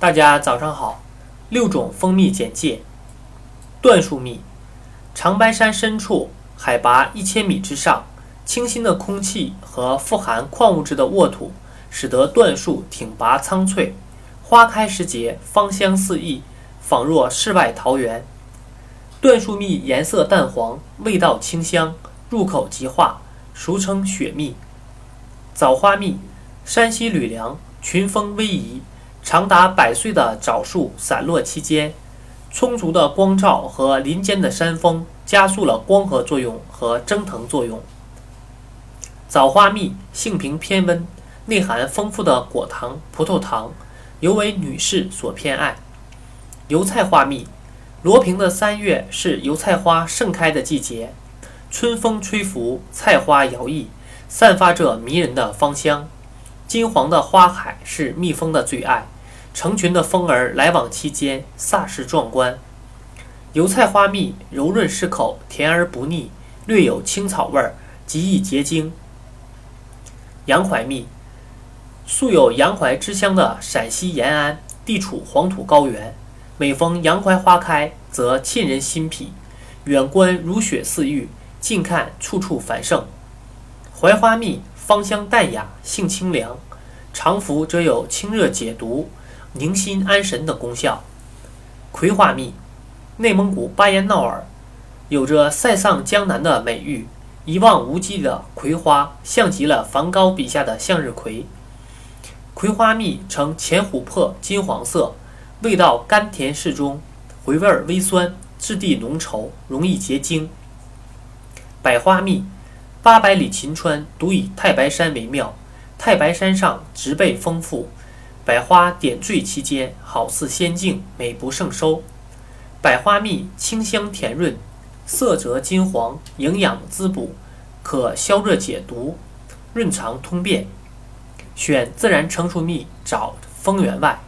大家早上好。六种蜂蜜简介：椴树蜜，长白山深处，海拔一千米之上，清新的空气和富含矿物质的沃土，使得椴树挺拔苍翠。花开时节，芳香四溢，仿若世外桃源。椴树蜜颜色淡黄，味道清香，入口即化，俗称雪蜜。枣花蜜，山西吕梁，群峰逶迤。长达百岁的枣树散落其间，充足的光照和林间的山峰加速了光合作用和蒸腾作用。枣花蜜性平偏温，内含丰富的果糖、葡萄糖，尤为女士所偏爱。油菜花蜜，罗平的三月是油菜花盛开的季节，春风吹拂，菜花摇曳，散发着迷人的芳香。金黄的花海是蜜蜂的最爱。成群的蜂儿来往其间，煞是壮观。油菜花蜜柔润适口，甜而不腻，略有青草味儿，极易结晶。洋槐蜜，素有洋槐之乡的陕西延安，地处黄土高原，每逢洋槐花开，则沁人心脾，远观如雪似玉，近看处处繁盛。槐花蜜芳香淡雅，性清凉，常服则有清热解毒。宁心安神等功效。葵花蜜，内蒙古巴彦淖尔有着“塞上江南”的美誉，一望无际的葵花像极了梵高笔下的向日葵。葵花蜜呈浅琥珀金黄色，味道甘甜适中，回味微酸，质地浓稠，容易结晶。百花蜜，八百里秦川独以太白山为妙，太白山上植被丰富。百花点缀其间，好似仙境，美不胜收。百花蜜清香甜润，色泽金黄，营养滋补，可消热解毒，润肠通便。选自然成熟蜜，找丰源外。